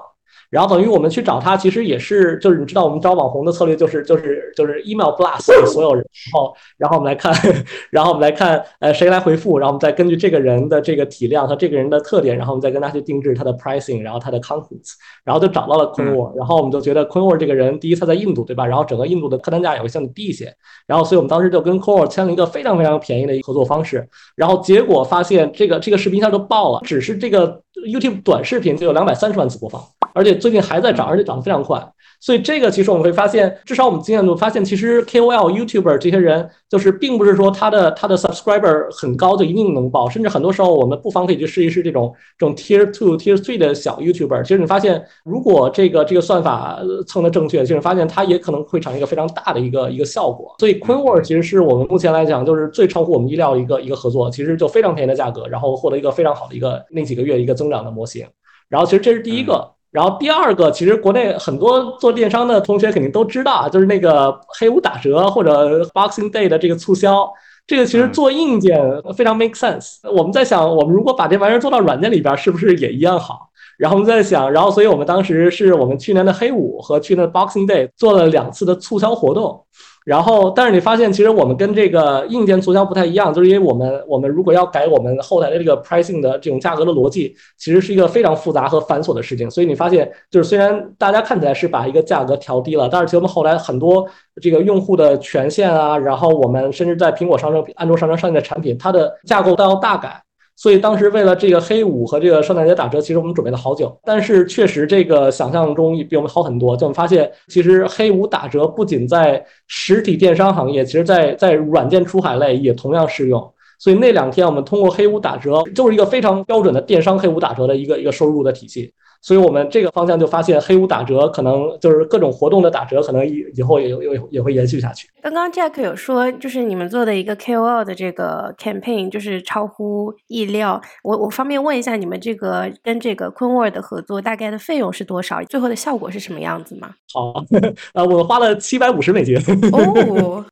然后等于我们去找他，其实也是，就是你知道，我们招网红的策略就是就是就是 email blast 给所有人，然后然后我们来看，然后我们来看，呃，谁来回复，然后我们再根据这个人的这个体量和这个人的特点，然后我们再跟他去定制他的 pricing，然后他的 contents，然后就找到了昆沃，然后我们就觉得昆沃这个人，第一他在印度，对吧？然后整个印度的客单价也会相对低一些，然后所以我们当时就跟昆沃签了一个非常非常便宜的合作方式，然后结果发现这个这个视频一下就爆了，只是这个 YouTube 短视频就有两百三十万次播放。而且最近还在涨，而且涨得非常快。所以这个其实我们会发现，至少我们经验中发现，其实 KOL、YouTuber 这些人，就是并不是说他的他的 subscriber 很高就一定能爆，甚至很多时候我们不妨可以去试一试这种这种 Tier Two、Tier Three 的小 YouTuber。其实你发现，如果这个这个算法蹭的正确，其实发现它也可能会产生一个非常大的一个一个效果。所以 Queen w o r d 其实是我们目前来讲就是最超乎我们意料一个一个合作，其实就非常便宜的价格，然后获得一个非常好的一个那几个月一个增长的模型。然后其实这是第一个。然后第二个，其实国内很多做电商的同学肯定都知道，就是那个黑五打折或者 Boxing Day 的这个促销，这个其实做硬件非常 make sense。我们在想，我们如果把这玩意儿做到软件里边，是不是也一样好？然后我们在想，然后所以我们当时是我们去年的黑五和去年的 Boxing Day 做了两次的促销活动。然后，但是你发现，其实我们跟这个硬件促销不太一样，就是因为我们我们如果要改我们后台的这个 pricing 的这种价格的逻辑，其实是一个非常复杂和繁琐的事情。所以你发现，就是虽然大家看起来是把一个价格调低了，但是其实我们后来很多这个用户的权限啊，然后我们甚至在苹果商城、安卓商城上线的产品，它的架构都要大改。所以当时为了这个黑五和这个圣诞节打折，其实我们准备了好久。但是确实这个想象中比我们好很多。就我们发现，其实黑五打折不仅在实体电商行业，其实在在软件出海类也同样适用。所以那两天我们通过黑五打折，就是一个非常标准的电商黑五打折的一个一个收入的体系。所以我们这个方向就发现，黑五打折可能就是各种活动的打折，可能以以后也也也会延续下去。刚刚 Jack 有说，就是你们做的一个 KOL 的这个 campaign，就是超乎意料。我我方便问一下，你们这个跟这个 q u e e n w o r d 的合作大概的费用是多少？最后的效果是什么样子吗？好，呃，我们花了七百五十美金。哦。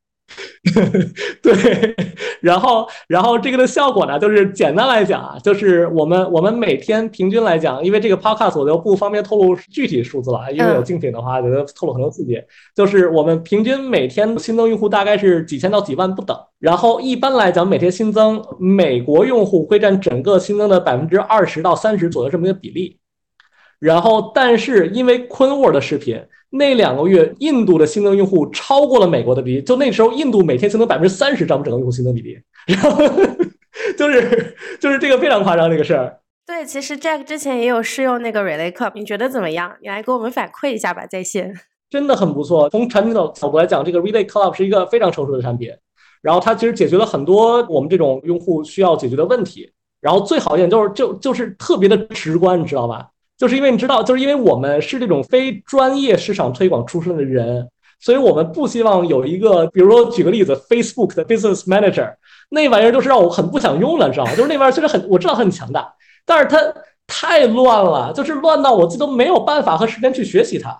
对，然后，然后这个的效果呢，就是简单来讲啊，就是我们我们每天平均来讲，因为这个 podcast 我就不方便透露具体数字了，因为有竞品的话，觉得透露很多细节。就是我们平均每天新增用户大概是几千到几万不等，然后一般来讲，每天新增美国用户会占整个新增的百分之二十到三十左右这么一个比例。然后，但是因为昆沃的视频。那两个月，印度的新增用户超过了美国的比例。就那时候，印度每天新增百分之三十，占整个用户新增比例。然后就是就是这个非常夸张这个事儿。对，其实 Jack 之前也有试用那个 Relay Club，你觉得怎么样？你来给我们反馈一下吧，在线。真的很不错。从产品的角度来讲，这个 Relay Club 是一个非常成熟的产品。然后它其实解决了很多我们这种用户需要解决的问题。然后最好一点就是就就是特别的直观，你知道吧？就是因为你知道，就是因为我们是这种非专业市场推广出身的人，所以我们不希望有一个，比如说举个例子，Facebook 的 Business Manager 那玩意儿，就是让我很不想用了，知道吗？就是那玩意儿虽然很，我知道很强大，但是它太乱了，就是乱到我自己都没有办法和时间去学习它。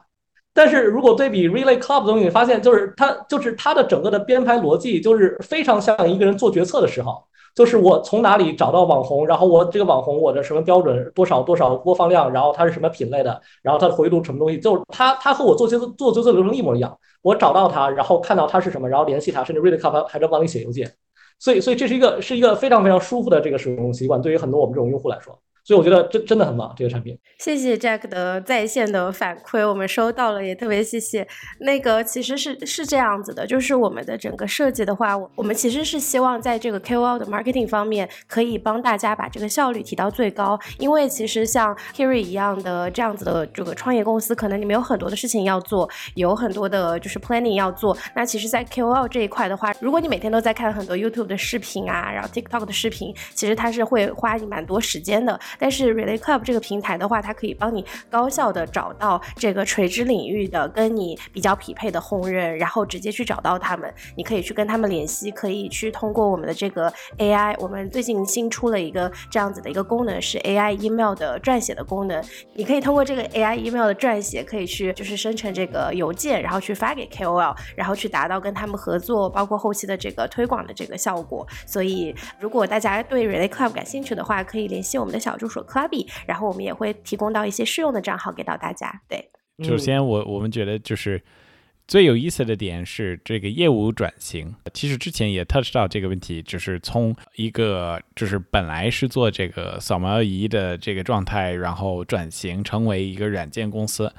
但是如果对比 Relay Club 的东西，你发现就是它，就是它的整个的编排逻辑，就是非常像一个人做决策的时候。就是我从哪里找到网红，然后我这个网红我的什么标准，多少多少播放量，然后他是什么品类的，然后他的回路什么东西，就是它它和我做决策做决策流程一模一样。我找到他，然后看到他是什么，然后联系他，甚至 read cup 还在帮你写邮件。所以所以这是一个是一个非常非常舒服的这个使用习惯，对于很多我们这种用户来说。所以我觉得真真的很棒，这个产品。谢谢 Jack 的在线的反馈，我们收到了，也特别谢谢。那个其实是是这样子的，就是我们的整个设计的话，我我们其实是希望在这个 KOL 的 marketing 方面，可以帮大家把这个效率提到最高。因为其实像 Kiri 一样的这样子的这个创业公司，可能你们有很多的事情要做，有很多的就是 planning 要做。那其实，在 KOL 这一块的话，如果你每天都在看很多 YouTube 的视频啊，然后 TikTok 的视频，其实它是会花你蛮多时间的。但是 Relay Club 这个平台的话，它可以帮你高效的找到这个垂直领域的跟你比较匹配的红人，然后直接去找到他们。你可以去跟他们联系，可以去通过我们的这个 AI，我们最近新出了一个这样子的一个功能，是 AI email 的撰写的功能。你可以通过这个 AI email 的撰写，可以去就是生成这个邮件，然后去发给 KOL，然后去达到跟他们合作，包括后期的这个推广的这个效果。所以，如果大家对 Relay Club 感兴趣的话，可以联系我们的小助手 c l u b 然后我们也会提供到一些试用的账号给到大家。对，首先我我们觉得就是最有意思的点是这个业务转型。其实之前也 touch 到这个问题，就是从一个就是本来是做这个扫描仪的这个状态，然后转型成为一个软件公司。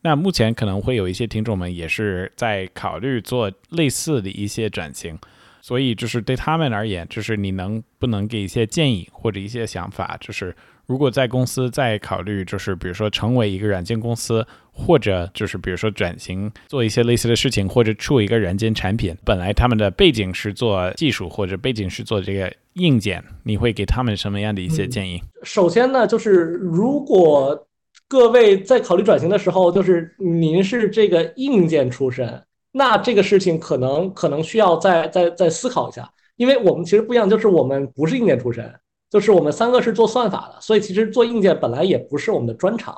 那目前可能会有一些听众们也是在考虑做类似的一些转型，所以就是对他们而言，就是你能不能给一些建议或者一些想法，就是。如果在公司再考虑，就是比如说成为一个软件公司，或者就是比如说转型做一些类似的事情，或者出一个软件产品，本来他们的背景是做技术，或者背景是做这个硬件，你会给他们什么样的一些建议？首先呢，就是如果各位在考虑转型的时候，就是您是这个硬件出身，那这个事情可能可能需要再再再思考一下，因为我们其实不一样，就是我们不是硬件出身。就是我们三个是做算法的，所以其实做硬件本来也不是我们的专长，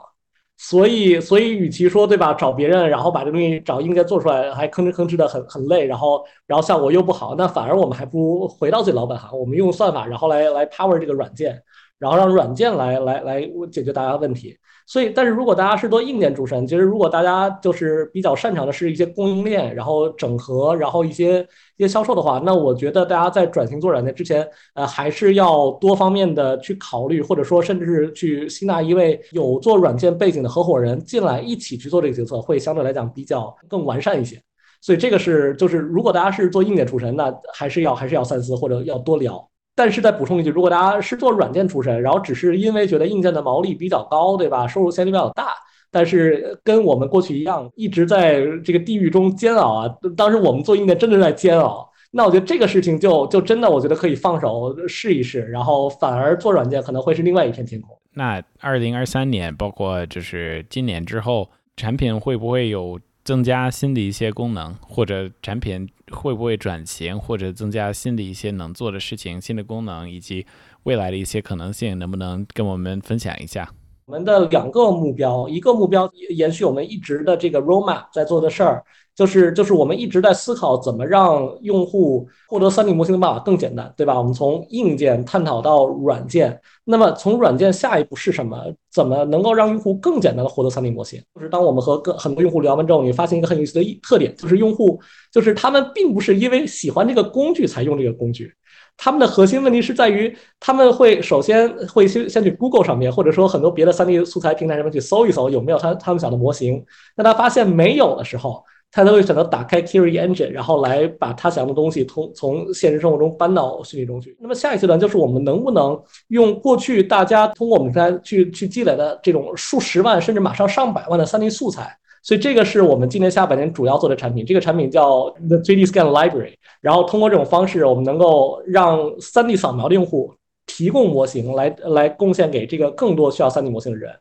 所以所以与其说对吧，找别人然后把这东西找硬件做出来，还吭哧吭哧的很很累，然后然后效果又不好，那反而我们还不如回到自己老本行，我们用算法然后来来 power 这个软件，然后让软件来来来解决大家问题。所以，但是如果大家是做硬件出身，其实如果大家就是比较擅长的是一些供应链，然后整合，然后一些一些销售的话，那我觉得大家在转型做软件之前，呃，还是要多方面的去考虑，或者说甚至是去吸纳一位有做软件背景的合伙人进来一起去做这个决策，会相对来讲比较更完善一些。所以这个是就是如果大家是做硬件出身，那还是要还是要三思或者要多聊。但是再补充一句，如果大家是做软件出身，然后只是因为觉得硬件的毛利比较高，对吧？收入潜力比较大，但是跟我们过去一样，一直在这个地狱中煎熬啊。当时我们做硬件真的是在煎熬。那我觉得这个事情就就真的，我觉得可以放手试一试，然后反而做软件可能会是另外一片天空。那二零二三年，包括就是今年之后，产品会不会有？增加新的一些功能，或者产品会不会转型，或者增加新的一些能做的事情、新的功能，以及未来的一些可能性，能不能跟我们分享一下？我们的两个目标，一个目标延续我们一直的这个 Roma 在做的事儿。就是就是我们一直在思考怎么让用户获得 3D 模型的办法更简单，对吧？我们从硬件探讨到软件，那么从软件下一步是什么？怎么能够让用户更简单的获得 3D 模型？就是当我们和各很多用户聊完之后，你发现一个很有意思的一特点，就是用户就是他们并不是因为喜欢这个工具才用这个工具，他们的核心问题是在于他们会首先会先先去 Google 上面，或者说很多别的 3D 素材平台上面去搜一搜有没有他他们想的模型，那他发现没有的时候。他都会选择打开 Kiri Engine，然后来把他想要的东西从从现实生活中搬到虚拟中去。那么下一阶段就是我们能不能用过去大家通过我们平台去去积累的这种数十万甚至马上上百万的 3D 素材。所以这个是我们今年下半年主要做的产品。这个产品叫 The 3D Scan Library。然后通过这种方式，我们能够让 3D 扫描的用户提供模型来来贡献给这个更多需要 3D 模型的人。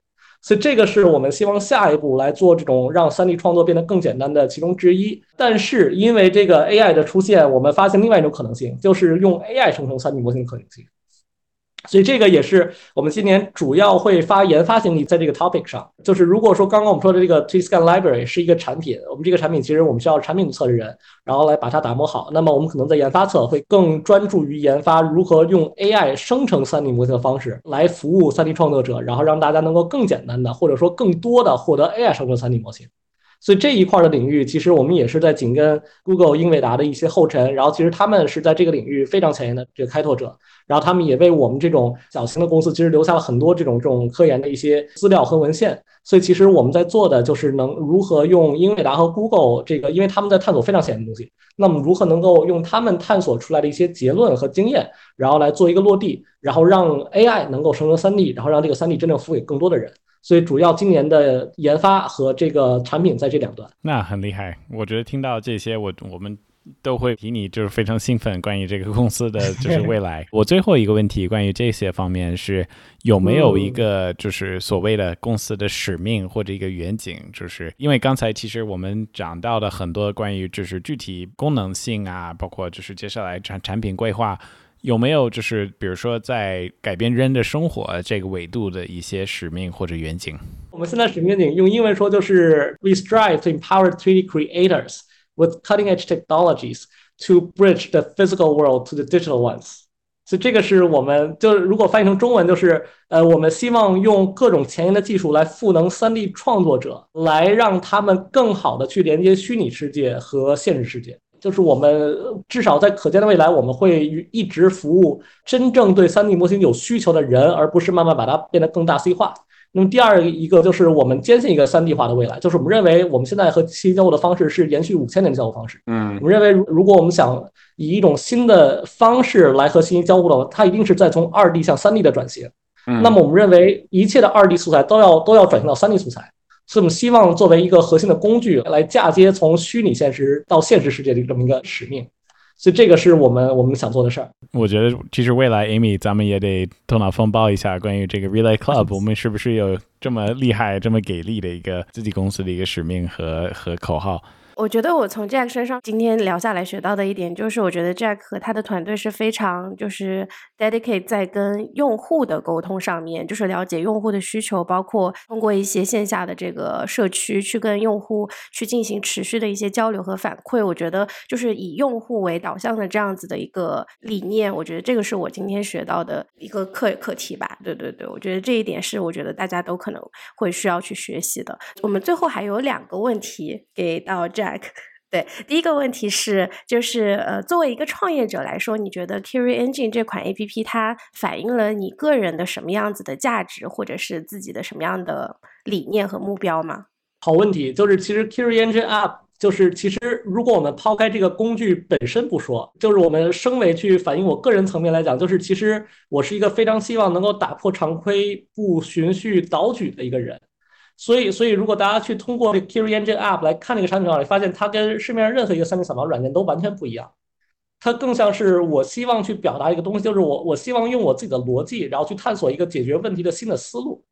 所以这个是我们希望下一步来做这种让 3D 创作变得更简单的其中之一。但是因为这个 AI 的出现，我们发现另外一种可能性，就是用 AI 生成 3D 模型的可能性。所以这个也是我们今年主要会发研发精力在这个 topic 上。就是如果说刚刚我们说的这个 t Scan Library 是一个产品，我们这个产品其实我们需要产品组侧的人，然后来把它打磨好。那么我们可能在研发侧会更专注于研发如何用 AI 生成 3D 模型的方式来服务 3D 创作者，然后让大家能够更简单的或者说更多的获得 AI 生成 3D 模型。所以这一块的领域，其实我们也是在紧跟 Google、英伟达的一些后尘，然后其实他们是在这个领域非常前沿的这个开拓者，然后他们也为我们这种小型的公司，其实留下了很多这种这种科研的一些资料和文献。所以其实我们在做的就是能如何用英伟达和 Google 这个，因为他们在探索非常前沿的东西，那么如何能够用他们探索出来的一些结论和经验，然后来做一个落地，然后让 AI 能够生成 3D，然后让这个 3D 真正服务给更多的人。所以主要今年的研发和这个产品在这两端，那很厉害。我觉得听到这些，我我们都会比你就是非常兴奋。关于这个公司的就是未来，我最后一个问题关于这些方面是有没有一个就是所谓的公司的使命或者一个远景？就是因为刚才其实我们讲到的很多关于就是具体功能性啊，包括就是接下来产产品规划。有没有就是比如说在改变人的生活这个维度的一些使命或者远景？我们现在使命景用英文说就是 We strive to empower 3D creators with cutting-edge technologies to bridge the physical world to the digital ones。所以这个是我们就如果翻译成中文就是呃，我们希望用各种前沿的技术来赋能 3D 创作者，来让他们更好的去连接虚拟世界和现实世界。就是我们至少在可见的未来，我们会一直服务真正对 3D 模型有需求的人，而不是慢慢把它变得更大 C 化。那么第二一个就是我们坚信一个 3D 化的未来，就是我们认为我们现在和信息交互的方式是延续五千年的交互方式。嗯，我们认为如果我们想以一种新的方式来和信息交互的话，它一定是在从 2D 向 3D 的转型。嗯，那么我们认为一切的 2D 素材都要都要转型到 3D 素材。所以我们希望作为一个核心的工具来嫁接从虚拟现实到现实世界的这么一个使命，所以这个是我们我们想做的事儿。我觉得其实未来 Amy 咱们也得头脑风暴一下，关于这个 Relay Club，我们是不是有这么厉害、这么给力的一个自己公司的一个使命和和口号？我觉得我从 Jack 身上今天聊下来学到的一点，就是我觉得 Jack 和他的团队是非常就是 dedicate 在跟用户的沟通上面，就是了解用户的需求，包括通过一些线下的这个社区去跟用户去进行持续的一些交流和反馈。我觉得就是以用户为导向的这样子的一个理念，我觉得这个是我今天学到的一个课课题吧。对对对，我觉得这一点是我觉得大家都可能会需要去学习的。我们最后还有两个问题给到 Jack。对，第一个问题是，就是呃，作为一个创业者来说，你觉得 Kiri Engine 这款 A P P 它反映了你个人的什么样子的价值，或者是自己的什么样的理念和目标吗？好问题，就是其实 Kiri Engine App 就是其实如果我们抛开这个工具本身不说，就是我们升维去反映我个人层面来讲，就是其实我是一个非常希望能够打破常规、不循序蹈矩的一个人。所以，所以如果大家去通过这 Kiri Engine App 来看这个产品的话，你发现它跟市面上任何一个 3D 扫描软件都完全不一样。它更像是我希望去表达一个东西，就是我我希望用我自己的逻辑，然后去探索一个解决问题的新的思路。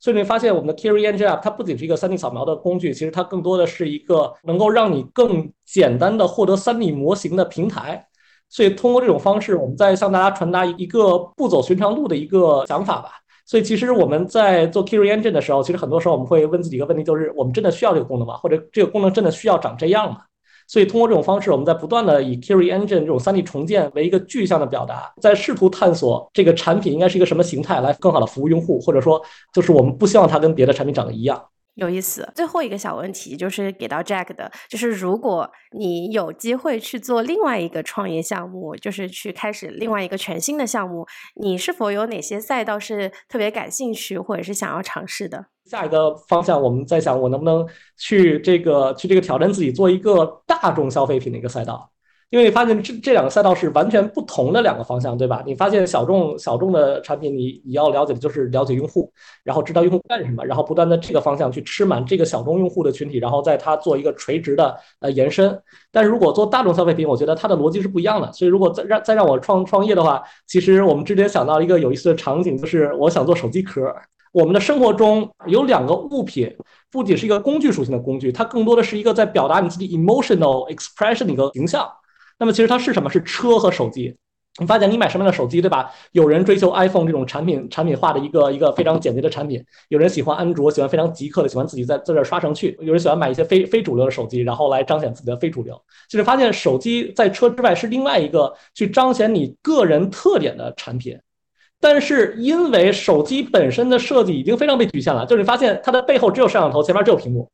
所以你发现我们的 Kiri Engine App 它不仅是一个 3D 扫描的工具，其实它更多的是一个能够让你更简单的获得 3D 模型的平台。所以通过这种方式，我们在向大家传达一个不走寻常路的一个想法吧。所以其实我们在做 Kiri Engine 的时候，其实很多时候我们会问自己一个问题，就是我们真的需要这个功能吗？或者这个功能真的需要长这样吗？所以通过这种方式，我们在不断的以 Kiri Engine 这种 3D 重建为一个具象的表达，在试图探索这个产品应该是一个什么形态，来更好的服务用户，或者说就是我们不希望它跟别的产品长得一样。有意思。最后一个小问题就是给到 Jack 的，就是如果你有机会去做另外一个创业项目，就是去开始另外一个全新的项目，你是否有哪些赛道是特别感兴趣或者是想要尝试的？下一个方向，我们在想，我能不能去这个去这个挑战自己，做一个大众消费品的一个赛道。因为你发现这这两个赛道是完全不同的两个方向，对吧？你发现小众小众的产品，你你要了解的就是了解用户，然后知道用户干什么，然后不断的这个方向去吃满这个小众用户的群体，然后在它做一个垂直的呃延伸。但是如果做大众消费品，我觉得它的逻辑是不一样的。所以如果再让再让我创创业的话，其实我们之前想到一个有意思的场景，就是我想做手机壳。我们的生活中有两个物品，不仅是一个工具属性的工具，它更多的是一个在表达你自己 emotional expression 的一个形象。那么其实它是什么？是车和手机。你发现你买什么样的手机，对吧？有人追求 iPhone 这种产品产品化的一个一个非常简洁的产品，有人喜欢安卓，喜欢非常极客的，喜欢自己在在这刷程序，有人喜欢买一些非非主流的手机，然后来彰显自己的非主流。就是发现手机在车之外是另外一个去彰显你个人特点的产品。但是因为手机本身的设计已经非常被局限了，就是你发现它的背后只有摄像头，前面只有屏幕，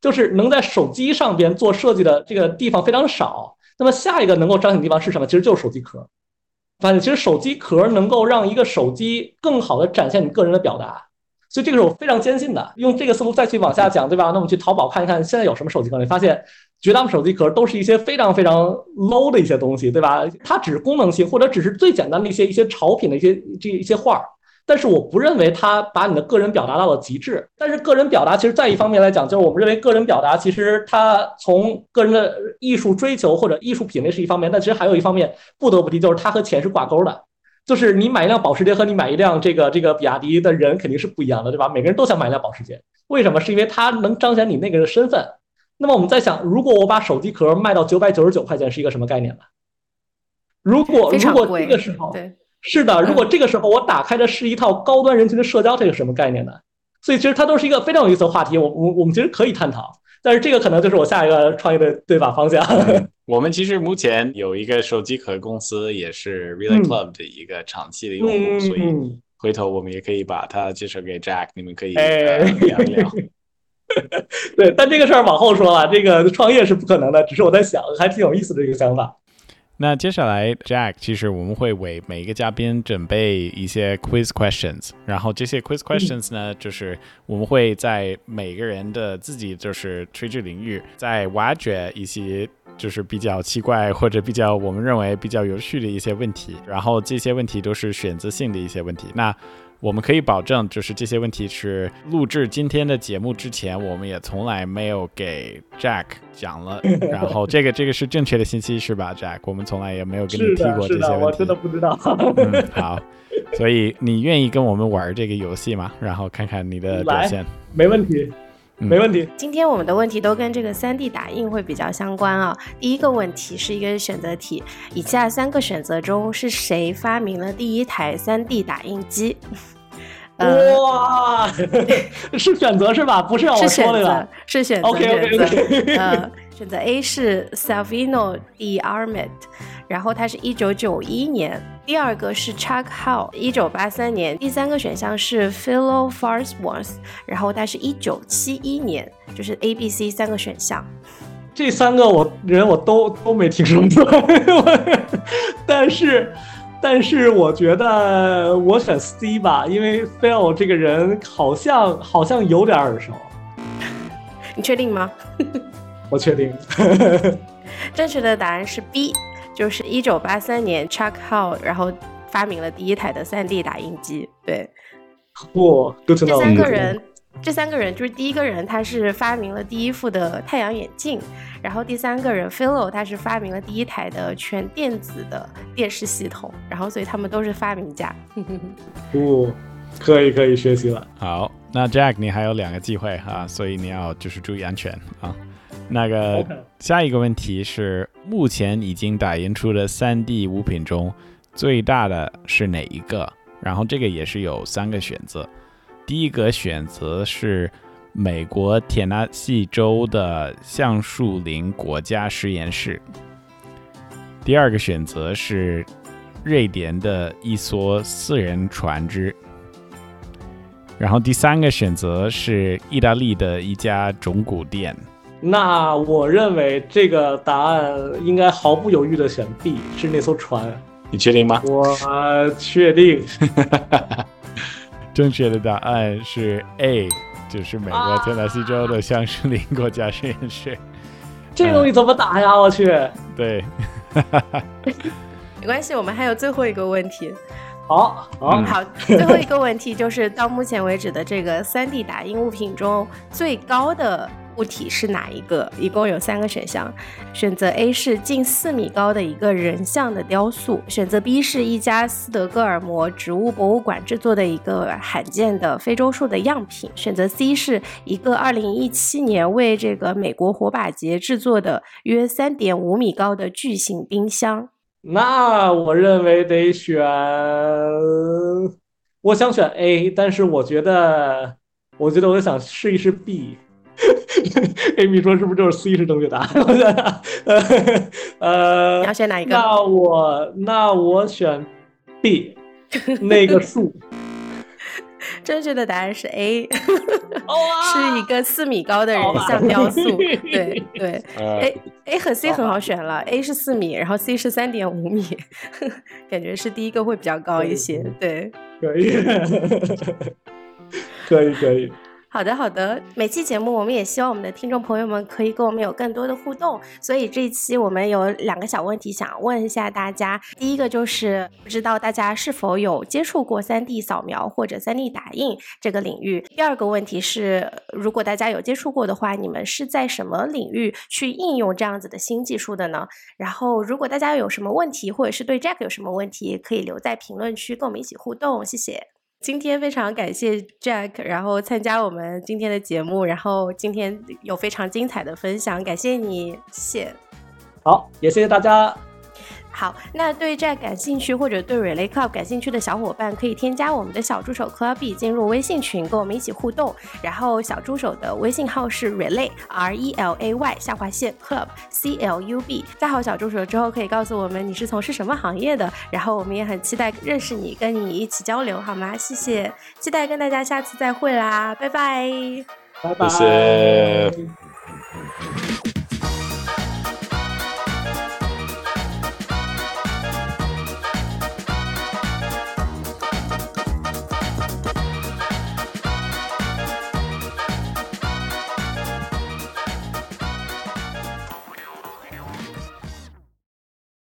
就是能在手机上边做设计的这个地方非常少。那么下一个能够彰显的地方是什么？其实就是手机壳。发现其实手机壳能够让一个手机更好的展现你个人的表达，所以这个是我非常坚信的。用这个思路再去往下讲，对吧？那我们去淘宝看一看现在有什么手机壳，你发现绝大部分手机壳都是一些非常非常 low 的一些东西，对吧？它只是功能性，或者只是最简单的一些一些潮品的一些这一些画儿。但是我不认为它把你的个人表达到了极致。但是个人表达其实在一方面来讲，就是我们认为个人表达其实它从个人的艺术追求或者艺术品味是一方面，但其实还有一方面不得不提，就是它和钱是挂钩的。就是你买一辆保时捷和你买一辆这个这个比亚迪的人肯定是不一样的，对吧？每个人都想买一辆保时捷，为什么？是因为它能彰显你那个人的身份。那么我们在想，如果我把手机壳卖到九百九十九块钱，是一个什么概念呢？如果如果这个时候。是的，如果这个时候我打开的是一套高端人群的社交，这个什么概念呢？所以其实它都是一个非常有意思的话题，我我我们其实可以探讨。但是这个可能就是我下一个创业的对吧方向。我们其实目前有一个手机壳公司，也是 Relay Club 的一个长期的用户，所以回头我们也可以把它介绍给 Jack，你们可以聊一聊。对，但这个事儿往后说了，这个创业是不可能的，只是我在想，还挺有意思的一个想法。那接下来，Jack，其实我们会为每一个嘉宾准备一些 quiz questions，然后这些 quiz questions 呢，就是我们会在每个人的自己就是垂直领域，在挖掘一些就是比较奇怪或者比较我们认为比较有趣的一些问题，然后这些问题都是选择性的一些问题。那我们可以保证，就是这些问题是录制今天的节目之前，我们也从来没有给 Jack 讲了。然后这个这个是正确的信息是吧，Jack？我们从来也没有跟你提过这些问题。我真的不知道。嗯，好。所以你愿意跟我们玩这个游戏吗？然后看看你的表现。没问题。没问题。今天我们的问题都跟这个 3D 打印会比较相关啊。第一个问题是一个选择题，以下三个选择中是谁发明了第一台 3D 打印机？哇，是选择是吧？不是让我说的了，是选择。OK OK OK。呃，选择 A 是 Salvino di Armet，然后它是一九九一年。第二个是 Chuck Hall，一九八三年。第三个选项是 Philo Farnsworth，然后它是一九七一年。就是 A、B、C 三个选项。这三个我人我都都没听说过，但是。但是我觉得我选 C 吧，因为 Phil 这个人好像好像有点耳熟。你确定吗？我确定。正确的答案是 B，就是一九八三年 Chuck Hall 然后发明了第一台的三 D 打印机。对。哇，这三个人。这三个人就是第一个人，他是发明了第一副的太阳眼镜，然后第三个人 Philo 他是发明了第一台的全电子的电视系统，然后所以他们都是发明家。哦，可以可以学习了。好，那 Jack 你还有两个机会哈，所以你要就是注意安全啊。那个下一个问题是，目前已经打印出的 3D 物品中最大的是哪一个？然后这个也是有三个选择。第一个选择是美国田纳西州的橡树林国家实验室。第二个选择是瑞典的一艘私人船只。然后第三个选择是意大利的一家中古店。那我认为这个答案应该毫不犹豫的选 B，是那艘船。你确定吗？我确定。正确的答案是 A，就是美国田纳西州的橡树林国家实验室。这东西怎么打呀？我去。对，没关系，我们还有最后一个问题。好，好，好，最后一个问题就是到目前为止的这个 3D 打印物品中最高的。物体是哪一个？一共有三个选项，选择 A 是近四米高的一个人像的雕塑，选择 B 是一家斯德哥尔摩植物博物馆制作的一个罕见的非洲树的样品，选择 C 是一个二零一七年为这个美国火把节制作的约三点五米高的巨型冰箱。那我认为得选，我想选 A，但是我觉得，我觉得我想试一试 B。Amy 说：“是不是就是 C 是正确答案？” 呃，你要选哪一个？那我那我选 B，那个树。正确的答案是 A，是一个四米高的人像雕塑。对对，A A 和 C 很好选了，A 是四米，然后 C 是三点五米，感觉是第一个会比较高一些。对，可以，可以，可以。好的，好的。每期节目，我们也希望我们的听众朋友们可以跟我们有更多的互动。所以这一期我们有两个小问题想问一下大家。第一个就是不知道大家是否有接触过 3D 扫描或者 3D 打印这个领域。第二个问题是，如果大家有接触过的话，你们是在什么领域去应用这样子的新技术的呢？然后，如果大家有什么问题，或者是对 Jack 有什么问题，可以留在评论区跟我们一起互动。谢谢。今天非常感谢 Jack，然后参加我们今天的节目，然后今天有非常精彩的分享，感谢你，谢。好，也谢谢大家。好，那对这感兴趣或者对 Relay Club 感兴趣的小伙伴，可以添加我们的小助手 Clubby 进入微信群，跟我们一起互动。然后小助手的微信号是 Relay R E L A Y 下划线 Club C L U B。加好小助手之后，可以告诉我们你是从事什么行业的，然后我们也很期待认识你，跟你一起交流，好吗？谢谢，期待跟大家下次再会啦，拜拜，拜拜。